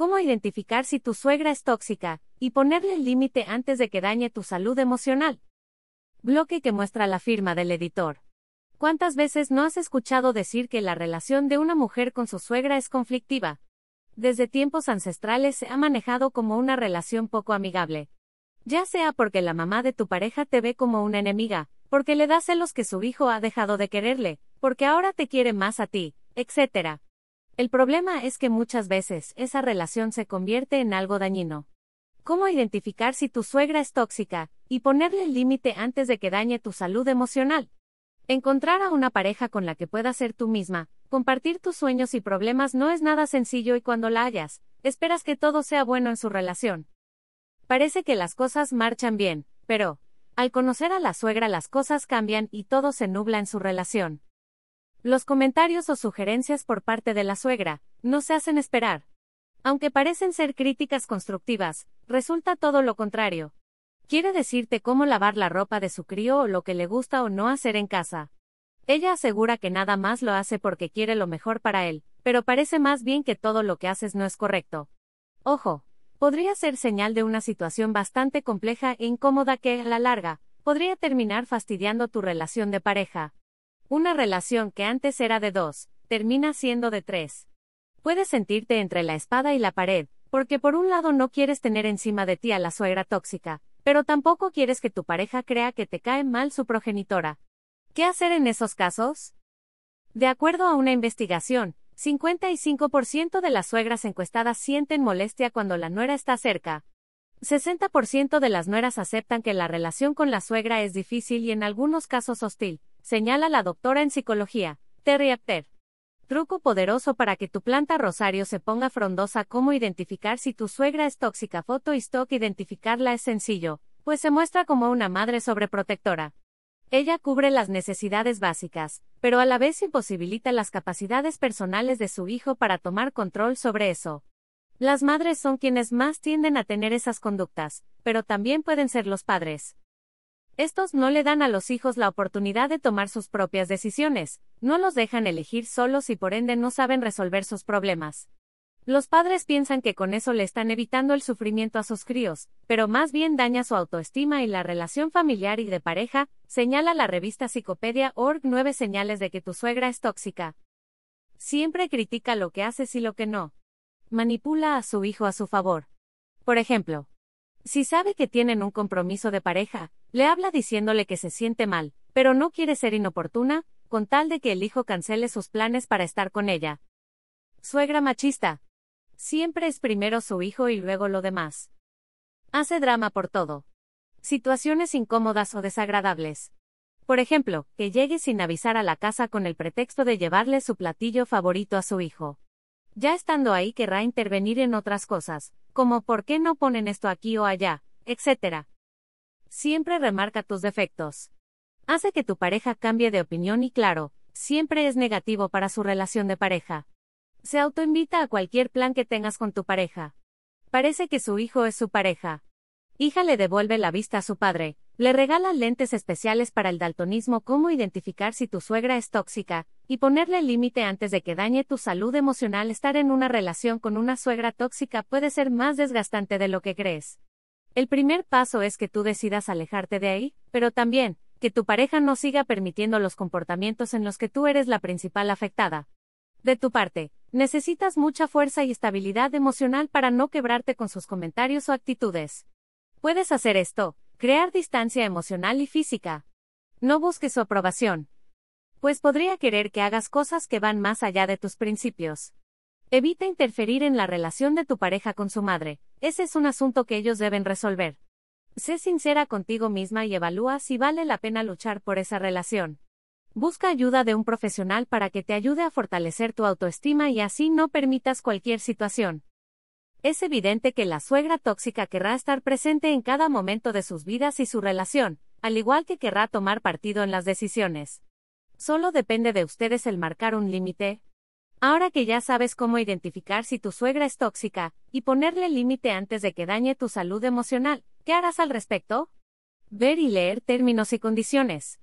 Cómo identificar si tu suegra es tóxica y ponerle el límite antes de que dañe tu salud emocional. Bloque que muestra la firma del editor. ¿Cuántas veces no has escuchado decir que la relación de una mujer con su suegra es conflictiva? Desde tiempos ancestrales se ha manejado como una relación poco amigable. Ya sea porque la mamá de tu pareja te ve como una enemiga, porque le da celos que su hijo ha dejado de quererle, porque ahora te quiere más a ti, etc. El problema es que muchas veces esa relación se convierte en algo dañino. ¿Cómo identificar si tu suegra es tóxica y ponerle el límite antes de que dañe tu salud emocional? Encontrar a una pareja con la que puedas ser tú misma, compartir tus sueños y problemas no es nada sencillo y cuando la hayas, esperas que todo sea bueno en su relación. Parece que las cosas marchan bien, pero, al conocer a la suegra las cosas cambian y todo se nubla en su relación. Los comentarios o sugerencias por parte de la suegra no se hacen esperar. Aunque parecen ser críticas constructivas, resulta todo lo contrario. Quiere decirte cómo lavar la ropa de su crío o lo que le gusta o no hacer en casa. Ella asegura que nada más lo hace porque quiere lo mejor para él, pero parece más bien que todo lo que haces no es correcto. Ojo, podría ser señal de una situación bastante compleja e incómoda que, a la larga, podría terminar fastidiando tu relación de pareja. Una relación que antes era de dos, termina siendo de tres. Puedes sentirte entre la espada y la pared, porque por un lado no quieres tener encima de ti a la suegra tóxica, pero tampoco quieres que tu pareja crea que te cae mal su progenitora. ¿Qué hacer en esos casos? De acuerdo a una investigación, 55% de las suegras encuestadas sienten molestia cuando la nuera está cerca. 60% de las nueras aceptan que la relación con la suegra es difícil y en algunos casos hostil, señala la doctora en psicología, Terry Apter. Truco poderoso para que tu planta rosario se ponga frondosa. ¿Cómo identificar si tu suegra es tóxica? Foto y stock. Identificarla es sencillo, pues se muestra como una madre sobreprotectora. Ella cubre las necesidades básicas, pero a la vez imposibilita las capacidades personales de su hijo para tomar control sobre eso. Las madres son quienes más tienden a tener esas conductas, pero también pueden ser los padres. Estos no le dan a los hijos la oportunidad de tomar sus propias decisiones, no los dejan elegir solos y por ende no saben resolver sus problemas. Los padres piensan que con eso le están evitando el sufrimiento a sus críos, pero más bien daña su autoestima y la relación familiar y de pareja, señala la revista Psicopedia.org nueve señales de que tu suegra es tóxica. Siempre critica lo que haces y lo que no. Manipula a su hijo a su favor. Por ejemplo, si sabe que tienen un compromiso de pareja, le habla diciéndole que se siente mal, pero no quiere ser inoportuna, con tal de que el hijo cancele sus planes para estar con ella. Suegra machista. Siempre es primero su hijo y luego lo demás. Hace drama por todo. Situaciones incómodas o desagradables. Por ejemplo, que llegue sin avisar a la casa con el pretexto de llevarle su platillo favorito a su hijo. Ya estando ahí querrá intervenir en otras cosas, como por qué no ponen esto aquí o allá, etc. Siempre remarca tus defectos. Hace que tu pareja cambie de opinión y claro, siempre es negativo para su relación de pareja. Se autoinvita a cualquier plan que tengas con tu pareja. Parece que su hijo es su pareja. Hija le devuelve la vista a su padre, le regala lentes especiales para el daltonismo, cómo identificar si tu suegra es tóxica, y ponerle límite antes de que dañe tu salud emocional. Estar en una relación con una suegra tóxica puede ser más desgastante de lo que crees. El primer paso es que tú decidas alejarte de ahí, pero también, que tu pareja no siga permitiendo los comportamientos en los que tú eres la principal afectada. De tu parte, necesitas mucha fuerza y estabilidad emocional para no quebrarte con sus comentarios o actitudes. Puedes hacer esto, Crear distancia emocional y física. No busques su aprobación. Pues podría querer que hagas cosas que van más allá de tus principios. Evita interferir en la relación de tu pareja con su madre, ese es un asunto que ellos deben resolver. Sé sincera contigo misma y evalúa si vale la pena luchar por esa relación. Busca ayuda de un profesional para que te ayude a fortalecer tu autoestima y así no permitas cualquier situación. Es evidente que la suegra tóxica querrá estar presente en cada momento de sus vidas y su relación, al igual que querrá tomar partido en las decisiones. Solo depende de ustedes el marcar un límite. Ahora que ya sabes cómo identificar si tu suegra es tóxica, y ponerle límite antes de que dañe tu salud emocional, ¿qué harás al respecto? Ver y leer términos y condiciones.